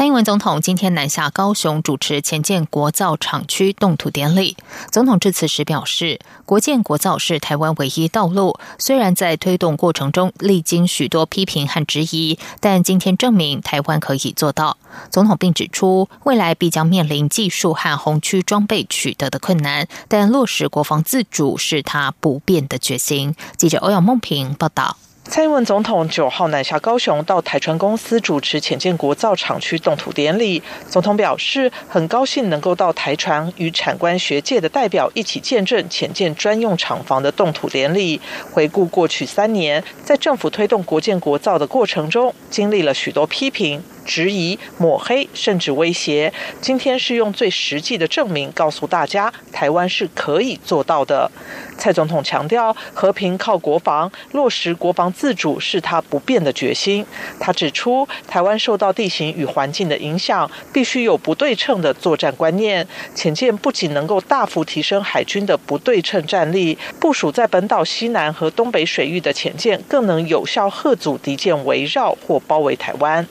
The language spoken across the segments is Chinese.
蔡英文总统今天南下高雄主持前建国造厂区动土典礼。总统致辞时表示，国建国造是台湾唯一道路。虽然在推动过程中历经许多批评和质疑，但今天证明台湾可以做到。总统并指出，未来必将面临技术和红区装备取得的困难，但落实国防自主是他不变的决心。记者欧阳梦平报道。蔡英文总统九号南下高雄，到台船公司主持浅建国造厂区动土典礼。总统表示，很高兴能够到台船与产官学界的代表一起见证浅建专用厂房的动土典礼。回顾过去三年，在政府推动国建国造的过程中，经历了许多批评。质疑、抹黑，甚至威胁。今天是用最实际的证明，告诉大家，台湾是可以做到的。蔡总统强调，和平靠国防，落实国防自主是他不变的决心。他指出，台湾受到地形与环境的影响，必须有不对称的作战观念。潜舰不仅能够大幅提升海军的不对称战力，部署在本岛西南和东北水域的潜舰，更能有效遏阻敌舰围绕或包围台湾。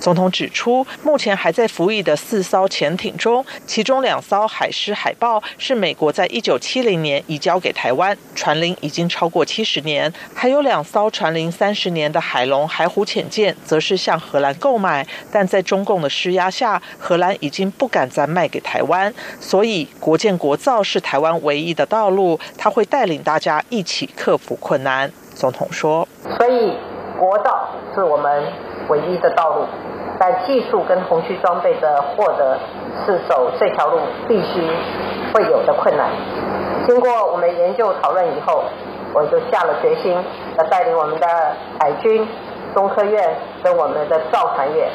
总统。指出，目前还在服役的四艘潜艇中，其中两艘海狮海豹是美国在一九七零年移交给台湾，船龄已经超过七十年；还有两艘船龄三十年的海龙、海虎潜舰，则是向荷兰购买，但在中共的施压下，荷兰已经不敢再卖给台湾。所以，国建国造是台湾唯一的道路，他会带领大家一起克服困难。总统说：“所以，国造是我们唯一的道路。”但技术跟红区装备的获得是走这条路必须会有的困难。经过我们研究讨论以后，我就下了决心，要带领我们的海军、中科院跟我们的造船业，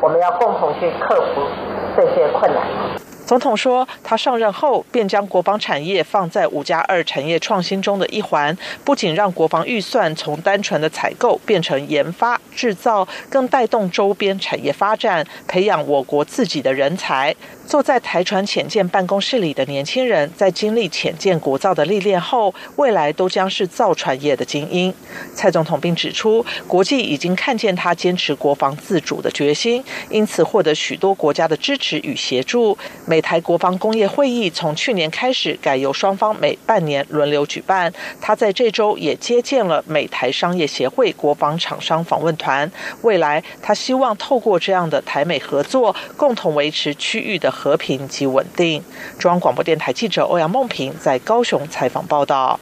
我们要共同去克服这些困难。总统说，他上任后便将国防产业放在五加二产业创新中的一环，不仅让国防预算从单纯的采购变成研发制造，更带动周边产业发展，培养我国自己的人才。坐在台船浅舰办公室里的年轻人，在经历浅舰国造的历练后，未来都将是造船业的精英。蔡总统并指出，国际已经看见他坚持国防自主的决心，因此获得许多国家的支持与协助。美台国防工业会议从去年开始改由双方每半年轮流举办。他在这周也接见了美台商业协会国防厂商访问团。未来，他希望透过这样的台美合作，共同维持区域的。和平及稳定。中央广播电台记者欧阳梦平在高雄采访报道。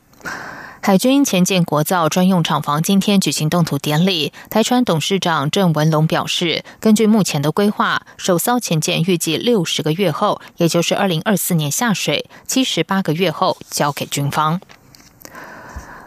海军前舰国造专用厂房今天举行动土典礼。台船董事长郑文龙表示，根据目前的规划，首艘前舰预计六十个月后，也就是二零二四年下水，七十八个月后交给军方。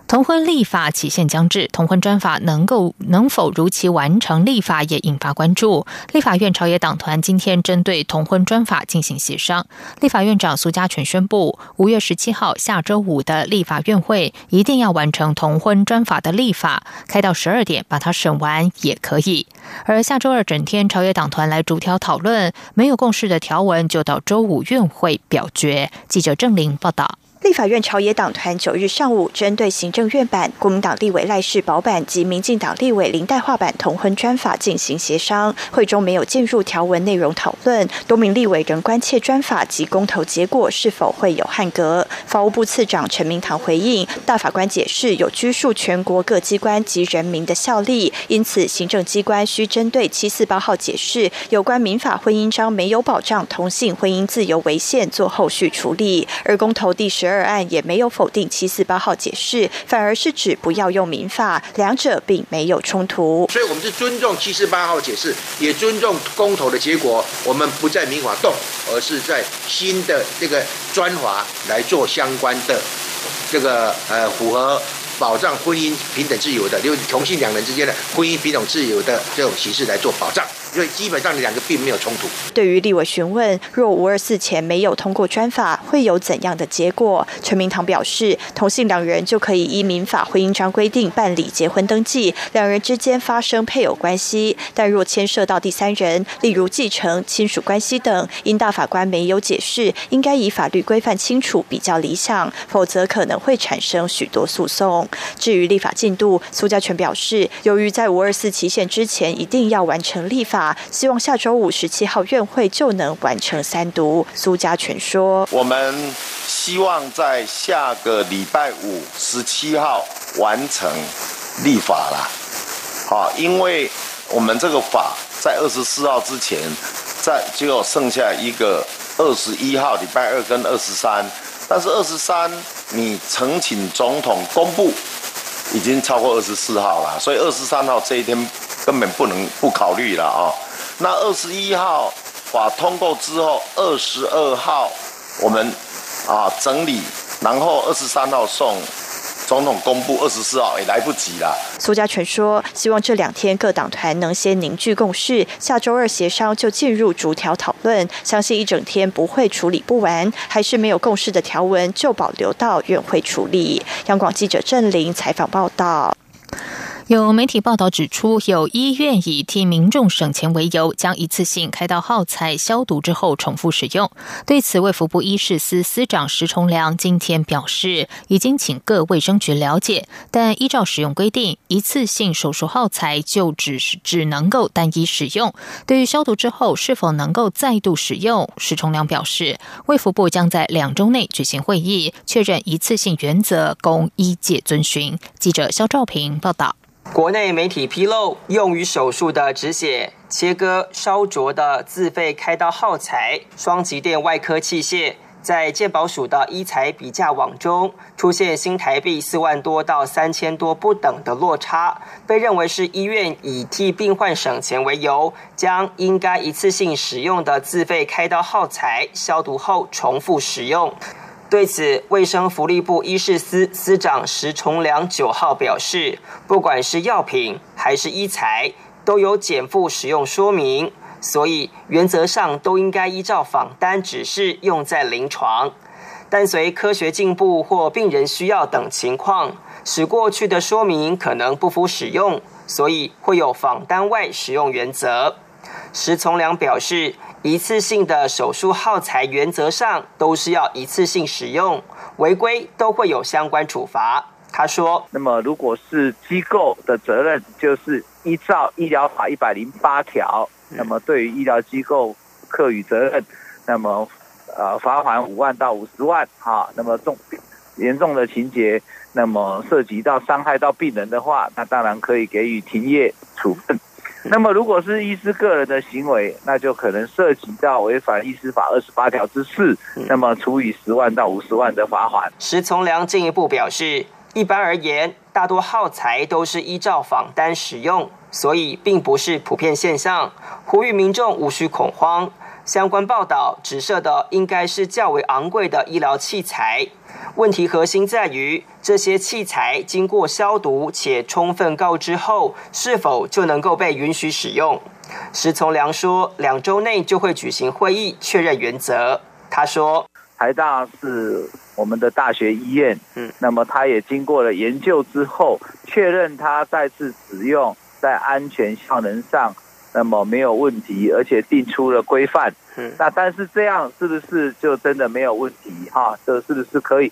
同婚立法期限将至，同婚专法能够能否如期完成立法也引发关注。立法院朝野党团今天针对同婚专法进行协商。立法院长苏家全宣布，五月十七号下周五的立法院会一定要完成同婚专法的立法，开到十二点把它审完也可以。而下周二整天朝野党团来逐条讨论，没有共识的条文就到周五院会表决。记者郑玲报道。立法院朝野党团九日上午针对行政院版、国民党立委赖世宝版及民进党立委林代化版同婚专法进行协商，会中没有进入条文内容讨论。多名立委仍关切专法及公投结果是否会有汉格。法务部次长陈明堂回应，大法官解释有拘束全国各机关及人民的效力，因此行政机关需针对七四八号解释有关民法婚姻章没有保障同性婚姻自由违宪做后续处理。而公投第十。二案也没有否定七四八号解释，反而是指不要用民法，两者并没有冲突。所以，我们是尊重七四八号解释，也尊重公投的结果。我们不在民法动，而是在新的这个专法来做相关的这个呃符合保障婚姻平等自由的，就是同性两人之间的婚姻平等自由的这种形式来做保障。所以基本上两个并没有冲突。对于立委询问，若五二四前没有通过专法，会有怎样的结果？陈明堂表示，同性两人就可以依民法婚姻章规定办理结婚登记，两人之间发生配偶关系。但若牵涉到第三人，例如继承、亲属关系等，因大法官没有解释，应该以法律规范清楚比较理想，否则可能会产生许多诉讼。至于立法进度，苏家全表示，由于在五二四期限之前一定要完成立法，希望下周五十七号院会就能完成三读。苏家全说：“我们希望在下个礼拜五十七号完成立法啦。好，因为我们这个法在二十四号之前，在就剩下一个二十一号礼拜二跟二十三，但是二十三你呈请总统公布，已经超过二十四号了，所以二十三号这一天根本不能不考虑了啊。那二十一号法通过之后，二十二号我们啊整理，然后二十三号送总统公布，二十四号也来不及了。苏家全说，希望这两天各党团能先凝聚共识，下周二协商就进入逐条讨论，相信一整天不会处理不完，还是没有共识的条文就保留到院会处理。央广记者郑玲采访报道。有媒体报道指出，有医院以替民众省钱为由，将一次性开刀耗材消毒之后重复使用。对此，卫福部医事司司长石崇良今天表示，已经请各卫生局了解，但依照使用规定，一次性手术耗材就只是只能够单一使用。对于消毒之后是否能够再度使用，石崇良表示，卫福部将在两周内举行会议，确认一次性原则，供医界遵循。记者肖兆平报道。国内媒体披露，用于手术的止血、切割、烧灼的自费开刀耗材、双极电外科器械，在健保署的医材比价网中出现新台币四万多到三千多不等的落差，被认为是医院以替病患省钱为由，将应该一次性使用的自费开刀耗材消毒后重复使用。对此，卫生福利部医事司司长石崇良九号表示，不管是药品还是医材，都有减负使用说明，所以原则上都应该依照访单指示用在临床。但随科学进步或病人需要等情况，使过去的说明可能不符使用，所以会有访单外使用原则。石从良表示。一次性的手术耗材原则上都是要一次性使用，违规都会有相关处罚。他说：“那么如果是机构的责任，就是依照医疗法一百零八条，那么对于医疗机构课予责任，那么呃罚款五万到五十万，哈，那么重严重的情节，那么涉及到伤害到病人的话，那当然可以给予停业处分。” 那么，如果是医师个人的行为，那就可能涉及到违反医师法二十八条之四，那么处以十万到五十万的罚款。石从良进一步表示，一般而言，大多耗材都是依照仿单使用，所以并不是普遍现象，呼吁民众无需恐慌。相关报道指涉的应该是较为昂贵的医疗器材。问题核心在于，这些器材经过消毒且充分告知后，是否就能够被允许使用？石从良说，两周内就会举行会议确认原则。他说，台大是我们的大学医院，嗯，那么他也经过了研究之后，确认他再次使用在安全效能上。那么没有问题，而且定出了规范。嗯，那但是这样是不是就真的没有问题？哈，这是不是可以？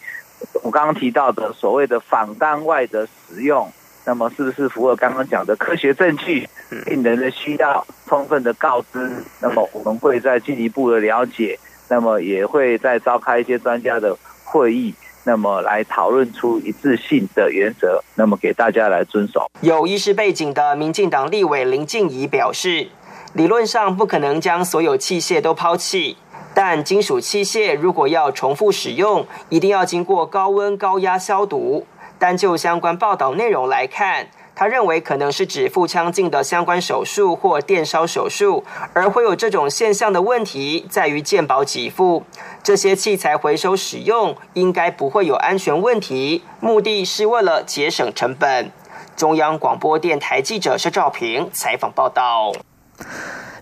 我刚刚提到的所谓的仿单外的使用，那么是不是符合刚刚讲的科学证据？病人的需要充分的告知，那么我们会再进一步的了解，那么也会再召开一些专家的会议。那么来讨论出一致性的原则，那么给大家来遵守。有医师背景的民进党立委林静怡表示，理论上不可能将所有器械都抛弃，但金属器械如果要重复使用，一定要经过高温高压消毒。但就相关报道内容来看。他认为可能是指腹腔镜的相关手术或电烧手术，而会有这种现象的问题在于健保给付这些器材回收使用，应该不会有安全问题。目的是为了节省成本。中央广播电台记者肖兆平采访报道。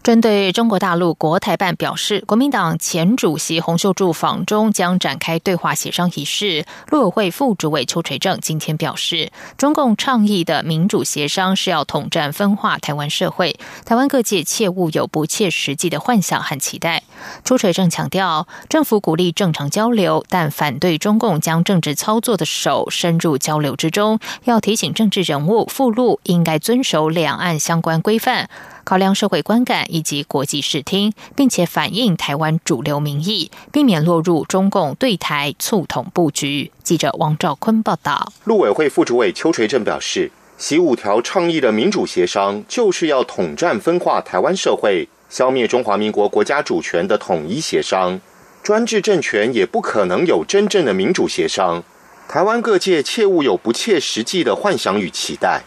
针对中国大陆国台办表示，国民党前主席洪秀柱访中将展开对话协商仪式，陆委会副主委邱垂正今天表示，中共倡议的民主协商是要统战分化台湾社会，台湾各界切勿有不切实际的幻想和期待。邱垂正强调，政府鼓励正常交流，但反对中共将政治操作的手伸入交流之中，要提醒政治人物附录应该遵守两岸相关规范。考量社会观感以及国际视听，并且反映台湾主流民意，避免落入中共对台促统布局。记者王兆坤报道。陆委会副主委邱垂正表示，习五条倡议的民主协商，就是要统战分化台湾社会，消灭中华民国国家主权的统一协商。专制政权也不可能有真正的民主协商。台湾各界切勿有不切实际的幻想与期待。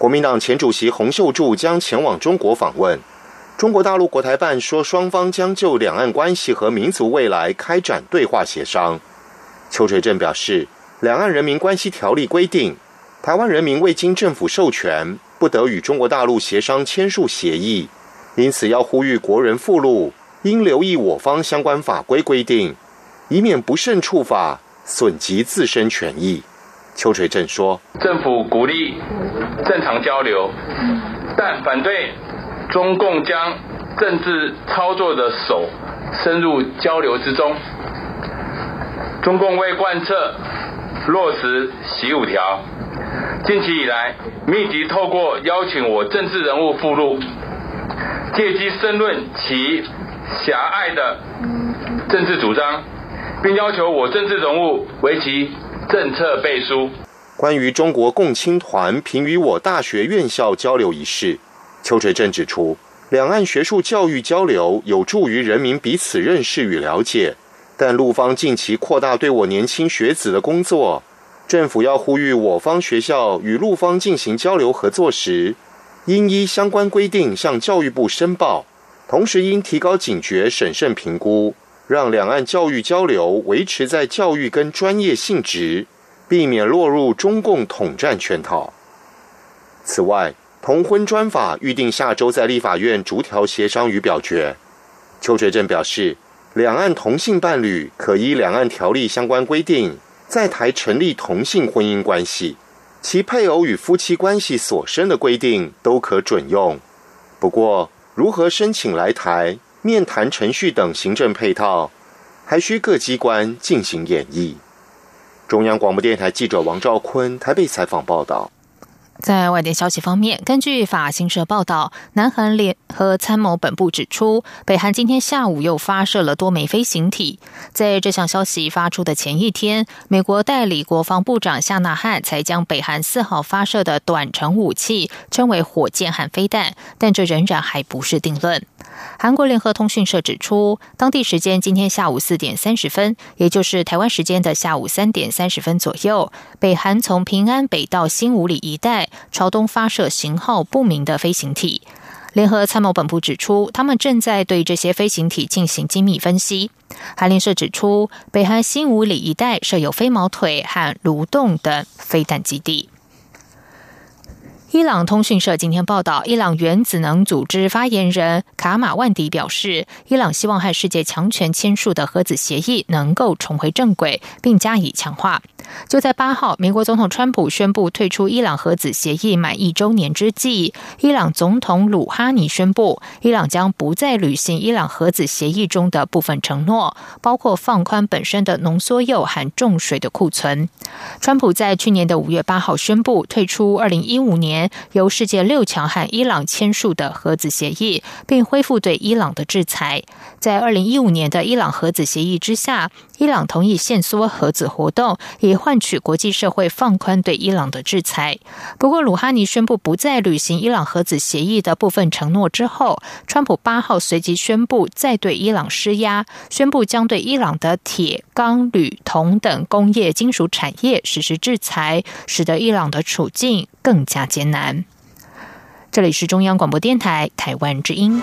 国民党前主席洪秀柱将前往中国访问。中国大陆国台办说，双方将就两岸关系和民族未来开展对话协商。邱垂正表示，《两岸人民关系条例》规定，台湾人民未经政府授权，不得与中国大陆协商签署协议，因此要呼吁国人附录应留意我方相关法规规定，以免不慎触法，损及自身权益。邱垂正说：“政府鼓励正常交流，但反对中共将政治操作的手深入交流之中。中共为贯彻落实‘习五条’，近期以来密集透过邀请我政治人物附录，借机申论其狭隘的政治主张，并要求我政治人物为其。”政策背书。关于中国共青团评与我大学院校交流一事，邱垂正指出，两岸学术教育交流有助于人民彼此认识与了解，但陆方近期扩大对我年轻学子的工作，政府要呼吁我方学校与陆方进行交流合作时，应依相关规定向教育部申报，同时应提高警觉、审慎评估。让两岸教育交流维持在教育跟专业性质，避免落入中共统战圈套。此外，同婚专法预定下周在立法院逐条协商与表决。邱垂正表示，两岸同性伴侣可依两岸条例相关规定，在台成立同性婚姻关系，其配偶与夫妻关系所生的规定都可准用。不过，如何申请来台？面谈程序等行政配套，还需各机关进行演绎。中央广播电台记者王兆坤台北采访报道。在外电消息方面，根据法新社报道，南韩联合参谋本部指出，北韩今天下午又发射了多枚飞行体。在这项消息发出的前一天，美国代理国防部长夏纳汉才将北韩四号发射的短程武器称为火箭和飞弹，但这仍然还不是定论。韩国联合通讯社指出，当地时间今天下午四点三十分，也就是台湾时间的下午三点三十分左右，北韩从平安北到新五里一带朝东发射型号不明的飞行体。联合参谋本部指出，他们正在对这些飞行体进行精密分析。韩联社指出，北韩新五里一带设有飞毛腿和蠕动等飞弹基地。伊朗通讯社今天报道，伊朗原子能组织发言人卡马万迪表示，伊朗希望和世界强权签署的核子协议能够重回正轨，并加以强化。就在八号，美国总统川普宣布退出伊朗核子协议满一周年之际，伊朗总统鲁哈尼宣布，伊朗将不再履行伊朗核子协议中的部分承诺，包括放宽本身的浓缩铀和重水的库存。川普在去年的五月八号宣布退出二零一五年。由世界六强和伊朗签署的核子协议，并恢复对伊朗的制裁。在二零一五年的伊朗核子协议之下，伊朗同意限缩核子活动，以换取国际社会放宽对伊朗的制裁。不过，鲁哈尼宣布不再履行伊朗核子协议的部分承诺之后，川普八号随即宣布再对伊朗施压，宣布将对伊朗的铁、钢、铝、铜等工业金属产业实施制裁，使得伊朗的处境更加艰难。难。这里是中央广播电台台湾之音。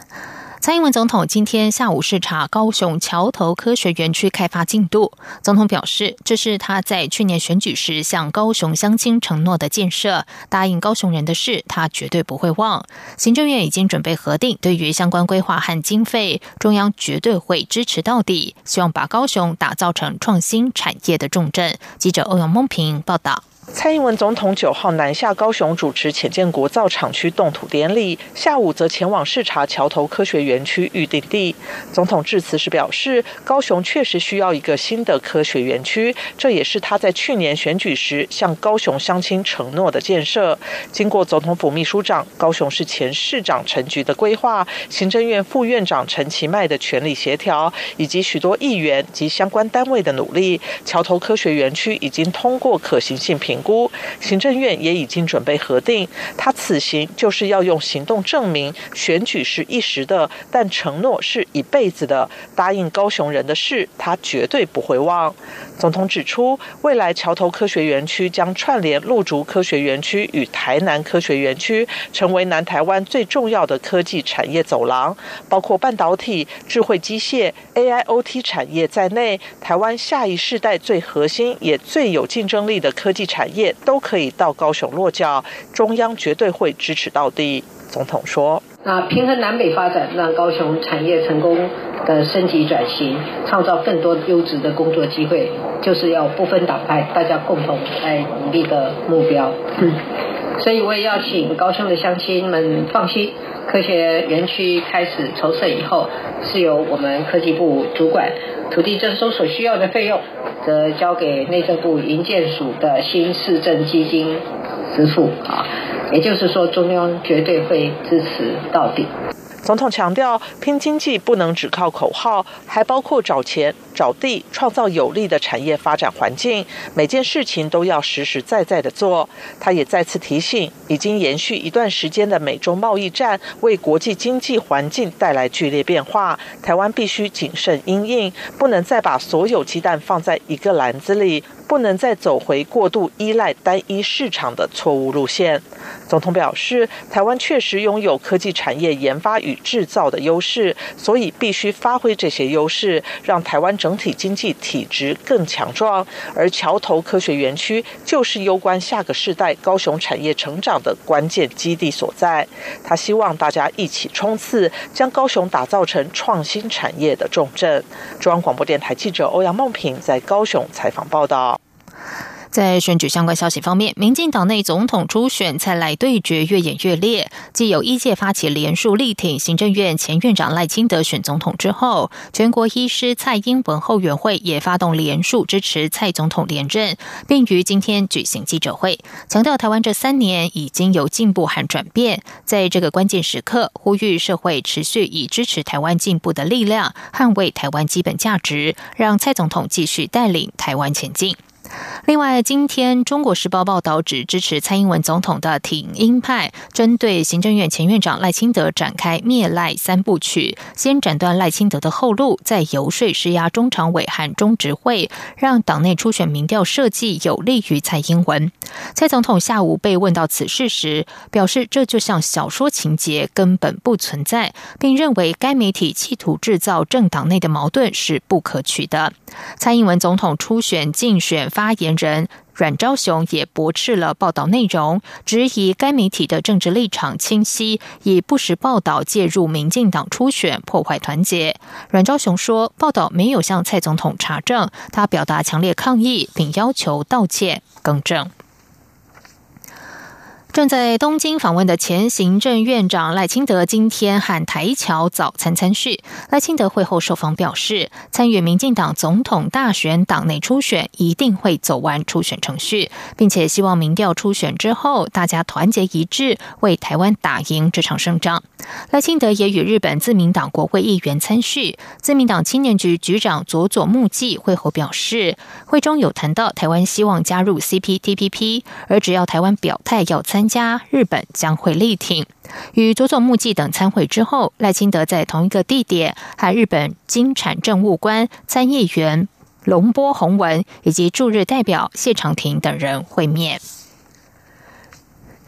蔡英文总统今天下午视察高雄桥头科学园区开发进度。总统表示，这是他在去年选举时向高雄乡亲承诺的建设，答应高雄人的事，他绝对不会忘。行政院已经准备核定，对于相关规划和经费，中央绝对会支持到底，希望把高雄打造成创新产业的重镇。记者欧阳梦平报道。蔡英文总统九号南下高雄主持浅建国造厂区动土典礼，下午则前往视察桥头科学园区预定地。总统致辞时表示，高雄确实需要一个新的科学园区，这也是他在去年选举时向高雄乡亲承诺的建设。经过总统府秘书长、高雄市前市长陈菊的规划，行政院副院长陈其迈的全力协调，以及许多议员及相关单位的努力，桥头科学园区已经通过可行性评。评估行政院也已经准备核定，他此行就是要用行动证明选举是一时的，但承诺是一辈子的。答应高雄人的事，他绝对不会忘。总统指出，未来桥头科学园区将串联陆竹科学园区与台南科学园区，成为南台湾最重要的科技产业走廊，包括半导体、智慧机械、AIoT 产业在内，台湾下一世代最核心也最有竞争力的科技产业都可以到高雄落脚，中央绝对会支持到底。总统说：“那平衡南北发展，让高雄产业成功的升级转型，创造更多优质的工作机会，就是要不分党派，大家共同来努力的目标。嗯，所以我也要请高雄的乡亲们放心，科学园区开始筹设以后，是由我们科技部主管，土地征收所需要的费用，则交给内政部营建署的新市政基金支付啊。”也就是说，中央绝对会支持到底。总统强调，拼经济不能只靠口号，还包括找钱、找地，创造有利的产业发展环境。每件事情都要实实在在的做。他也再次提醒，已经延续一段时间的美中贸易战，为国际经济环境带来剧烈变化。台湾必须谨慎应应，不能再把所有鸡蛋放在一个篮子里。不能再走回过度依赖单一市场的错误路线。总统表示，台湾确实拥有科技产业研发与制造的优势，所以必须发挥这些优势，让台湾整整体经济体质更强壮。而桥头科学园区就是攸关下个世代高雄产业成长的关键基地所在。他希望大家一起冲刺，将高雄打造成创新产业的重镇。中央广播电台记者欧阳梦平在高雄采访报道。在选举相关消息方面，民进党内总统初选蔡赖对决越演越烈。继有一届发起连署力挺行政院前院长赖清德选总统之后，全国医师蔡英文后援会也发动连署支持蔡总统连任，并于今天举行记者会，强调台湾这三年已经有进步和转变，在这个关键时刻，呼吁社会持续以支持台湾进步的力量，捍卫台湾基本价值，让蔡总统继续带领台湾前进。另外，今天《中国时报》报道指，支持蔡英文总统的挺英派针对行政院前院长赖清德展开灭赖三部曲，先斩断赖清德的后路，再游说施压中常委和中执会，让党内初选民调设计有利于蔡英文。蔡总统下午被问到此事时，表示这就像小说情节，根本不存在，并认为该媒体企图制造政党内的矛盾是不可取的。蔡英文总统初选竞选发。发言人阮昭雄也驳斥了报道内容，质疑该媒体的政治立场清晰，以不实报道介入民进党初选，破坏团结。阮昭雄说，报道没有向蔡总统查证，他表达强烈抗议，并要求道歉更正。正在东京访问的前行政院长赖清德今天和台侨早餐参叙。赖清德会后受访表示，参与民进党总统大选党内初选一定会走完初选程序，并且希望民调初选之后大家团结一致，为台湾打赢这场胜仗。赖清德也与日本自民党国会议员参叙。自民党青年局局长佐佐木纪会后表示，会中有谈到台湾希望加入 CPTPP，而只要台湾表态要参。参加日本将会力挺。与佐佐木纪等参会之后，赖清德在同一个地点和日本经产政务官参议员龙波宏文以及驻日代表谢长廷等人会面。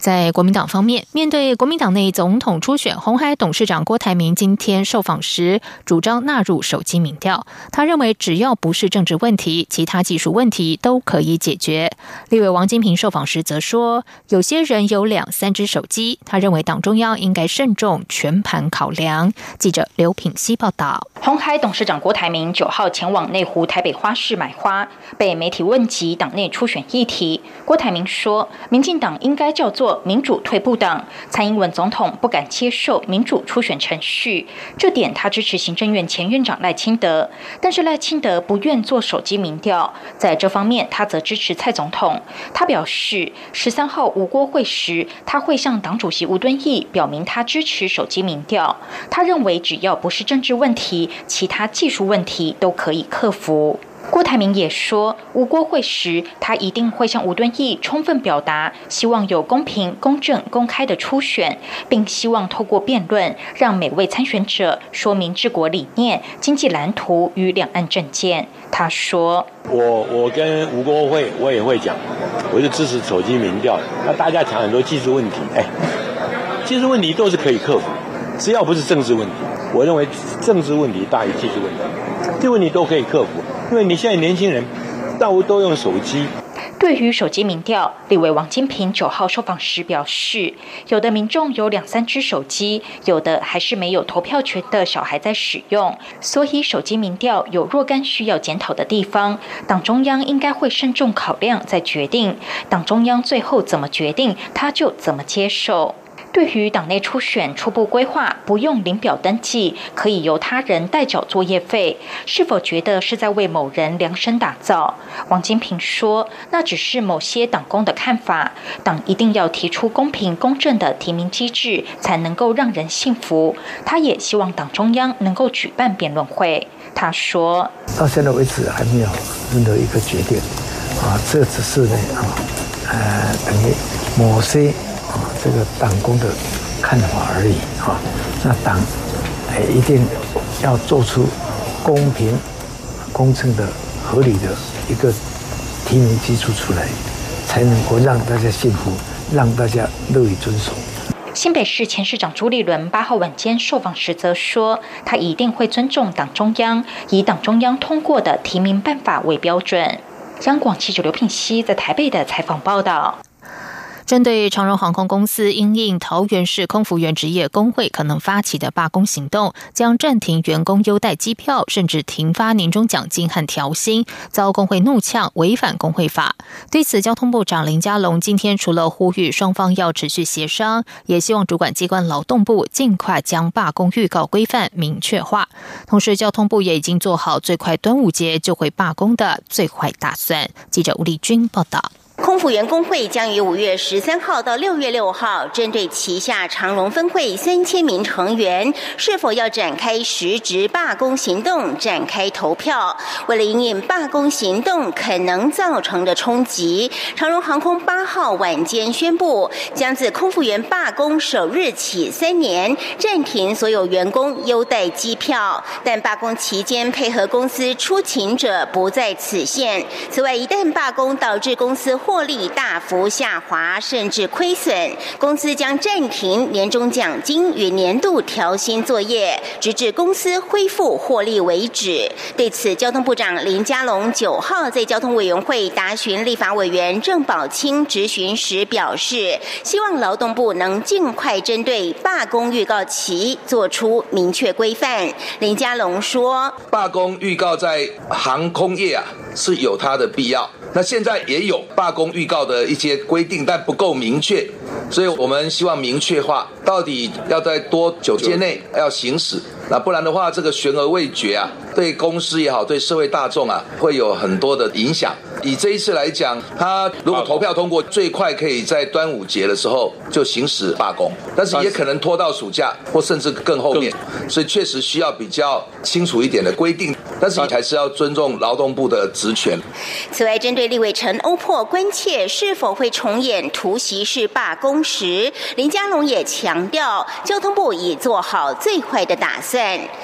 在国民党方面，面对国民党内总统初选，红海董事长郭台铭今天受访时主张纳入手机民调。他认为，只要不是政治问题，其他技术问题都可以解决。立委王金平受访时则说，有些人有两三只手机，他认为党中央应该慎重全盘考量。记者刘品希报道。红海董事长郭台铭九号前往内湖台北花市买花，被媒体问及党内初选议题，郭台铭说，民进党应该叫做。民主退步党，蔡英文总统不敢接受民主初选程序，这点他支持行政院前院长赖清德，但是赖清德不愿做手机民调，在这方面他则支持蔡总统。他表示，十三号吴郭会时，他会向党主席吴敦义表明他支持手机民调。他认为，只要不是政治问题，其他技术问题都可以克服。郭台铭也说，吴国会时，他一定会向吴敦义充分表达，希望有公平、公正、公开的初选，并希望透过辩论，让每位参选者说明治国理念、经济蓝图与两岸政见。他说：“我我跟吴国会，我也会讲，我就支持手机民调。那大家讲很多技术问题，哎，技术问题都是可以克服，只要不是政治问题。我认为政治问题大于技术问题，这问题都可以克服。”因为你现在年轻人，大都都用手机。对于手机民调，立委王金平九号受访时表示，有的民众有两三只手机，有的还是没有投票权的小孩在使用，所以手机民调有若干需要检讨的地方，党中央应该会慎重考量再决定。党中央最后怎么决定，他就怎么接受。对于党内初选初步规划不用领表登记，可以由他人代缴作业费，是否觉得是在为某人量身打造？王金平说：“那只是某些党工的看法，党一定要提出公平公正的提名机制，才能够让人信服。”他也希望党中央能够举办辩论会。他说：“到现在为止还没有任何一个决定，啊，这只是呢，啊，呃，等于某些。”这个党工的看法而已啊，那党哎一定要做出公平、公正的、合理的一个提名基础出来，才能够让大家信服，让大家乐于遵守。新北市前市长朱立伦八号晚间受访时则说，他一定会尊重党中央，以党中央通过的提名办法为标准。央广记者刘品熙在台北的采访报道。针对长荣航空公司因应桃园市空服员职业工会可能发起的罢工行动，将暂停员工优待机票，甚至停发年终奖金和调薪，遭工会怒呛违反工会法。对此，交通部长林佳龙今天除了呼吁双方要持续协商，也希望主管机关劳动部尽快将罢工预告规范明确化。同时，交通部也已经做好最快端午节就会罢工的最坏打算。记者吴丽君报道。空服员工会将于五月十三号到六月六号，针对旗下长荣分会三千名成员是否要展开实质罢工行动展开投票。为了应应罢工行动可能造成的冲击，长荣航空八号晚间宣布，将自空服员罢工首日起三年暂停所有员工优待机票，但罢工期间配合公司出勤者不在此限。此外，一旦罢工导致公司获利大幅下滑，甚至亏损，公司将暂停年终奖金与年度调薪作业，直至公司恢复获利为止。对此，交通部长林佳龙九号在交通委员会答询立法委员郑宝清质询时表示，希望劳动部能尽快针对罢工预告期做出明确规范。林佳龙说：“罢工预告在航空业啊是有它的必要。”那现在也有罢工预告的一些规定，但不够明确，所以我们希望明确化，到底要在多久间内要行驶。那不然的话，这个悬而未决啊，对公司也好，对社会大众啊，会有很多的影响。以这一次来讲，他如果投票通过，最快可以在端午节的时候就行使罢工，但是也可能拖到暑假或甚至更后面，所以确实需要比较清楚一点的规定。但是你还是要尊重劳动部的职权。此外，针对立委陈欧珀关切是否会重演突袭式罢工时，林佳龙也强调，交通部已做好最坏的打算。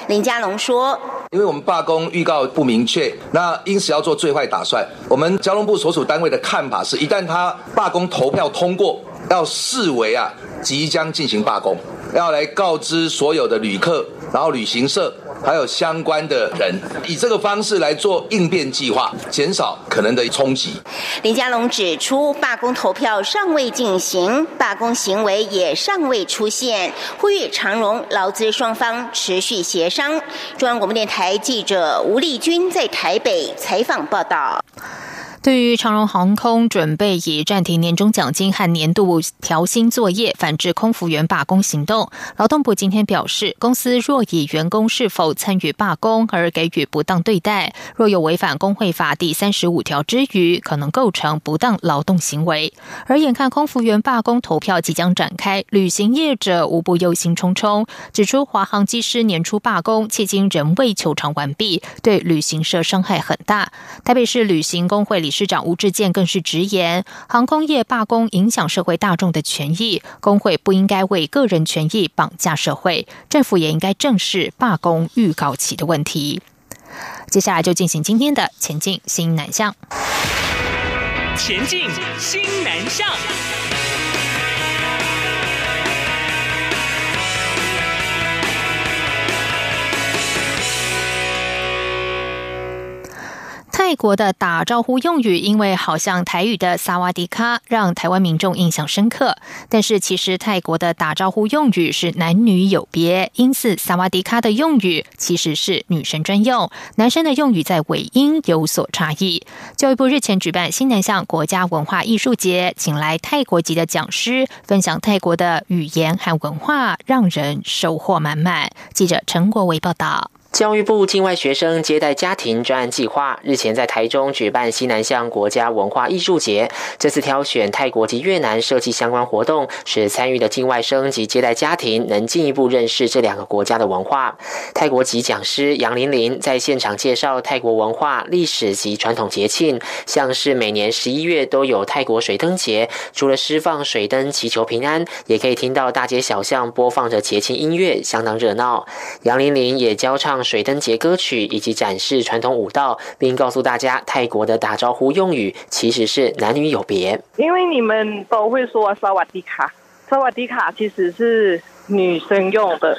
林佳龙说：“因为我们罢工预告不明确，那因此要做最坏打算。我们交通部所属单位的看法是，一旦他罢工投票通过，要视为啊即将进行罢工，要来告知所有的旅客，然后旅行社。”还有相关的人，以这个方式来做应变计划，减少可能的冲击。林佳龙指出，罢工投票尚未进行，罢工行为也尚未出现，呼吁长荣劳资双方持续协商。中央广播电台记者吴丽君在台北采访报道。对于长荣航空准备以暂停年终奖金和年度调薪作业反制空服员罢工行动，劳动部今天表示，公司若以员工是否参与罢工而给予不当对待，若有违反工会法第三十五条之余，可能构成不当劳动行为。而眼看空服员罢工投票即将展开，旅行业者无不忧心忡忡，指出华航机师年初罢工，迄今仍未求偿完毕，对旅行社伤害很大。台北市旅行工会理。市长吴志健更是直言，航空业罢工影响社会大众的权益，工会不应该为个人权益绑架社会，政府也应该正视罢工预告期的问题。接下来就进行今天的前进新南向，前进新南向。泰国的打招呼用语，因为好像台语的“萨瓦迪卡”，让台湾民众印象深刻。但是，其实泰国的打招呼用语是男女有别，因此“萨瓦迪卡”的用语其实是女生专用，男生的用语在尾音有所差异。教育部日前举办新南向国家文化艺术节，请来泰国籍的讲师分享泰国的语言和文化，让人收获满满。记者陈国维报道。教育部境外学生接待家庭专案计划日前在台中举办西南向国家文化艺术节。这次挑选泰国及越南设计相关活动，使参与的境外生及接待家庭能进一步认识这两个国家的文化。泰国籍讲师杨玲玲在现场介绍泰国文化、历史及传统节庆，像是每年十一月都有泰国水灯节，除了释放水灯祈求平安，也可以听到大街小巷播放着节庆音乐，相当热闹。杨玲玲也教唱。水灯节歌曲以及展示传统舞蹈，并告诉大家泰国的打招呼用语其实是男女有别。因为你们都会说萨瓦迪卡，萨瓦迪卡其实是女生用的。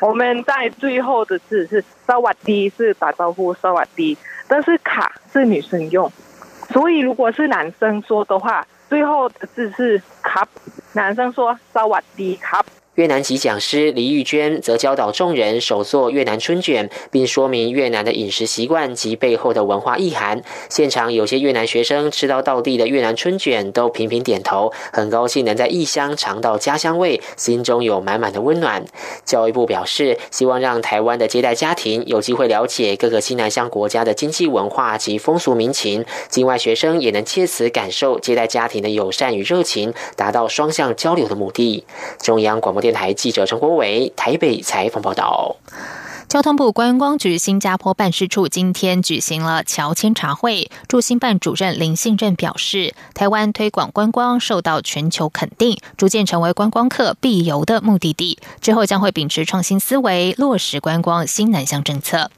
我们在最后的字是萨瓦迪，是打招呼萨瓦迪，但是卡是女生用，所以如果是男生说的话，最后的字是卡，男生说萨瓦迪卡。越南籍讲师黎玉娟则教导众人手做越南春卷，并说明越南的饮食习惯及背后的文化意涵。现场有些越南学生吃到道地的越南春卷，都频频点头，很高兴能在异乡尝到家乡味，心中有满满的温暖。教育部表示，希望让台湾的接待家庭有机会了解各个西南向国家的经济文化及风俗民情，境外学生也能借此感受接待家庭的友善与热情，达到双向交流的目的。中央广播。电台记者陈国伟台北采访报道。交通部观光局新加坡办事处今天举行了侨签茶会，驻新办主任林信任表示，台湾推广观光受到全球肯定，逐渐成为观光客必游的目的地。之后将会秉持创新思维，落实观光新南向政策。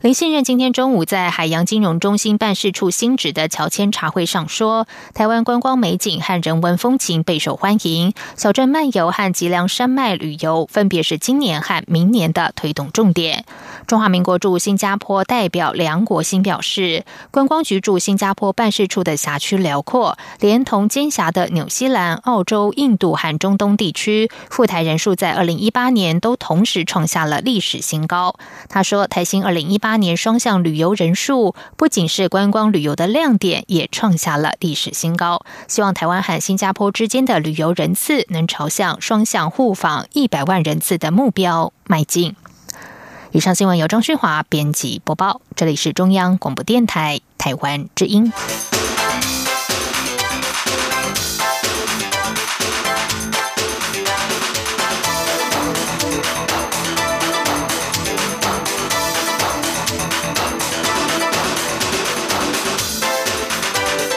林信任今天中午在海洋金融中心办事处新址的乔迁茶会上说，台湾观光美景和人文风情备受欢迎，小镇漫游和吉良山脉旅游分别是今年和明年的推动重点。中华民国驻新加坡代表梁国兴表示，观光局驻新加坡办事处的辖区辽阔，连同兼辖的纽西兰、澳洲、印度和中东地区，赴台人数在二零一八年都同时创下了历史新高。他说，台新二零一八年双向旅游人数不仅是观光旅游的亮点，也创下了历史新高。希望台湾和新加坡之间的旅游人次能朝向双向互访一百万人次的目标迈进。以上新闻由张旭华编辑播报，这里是中央广播电台台湾之音。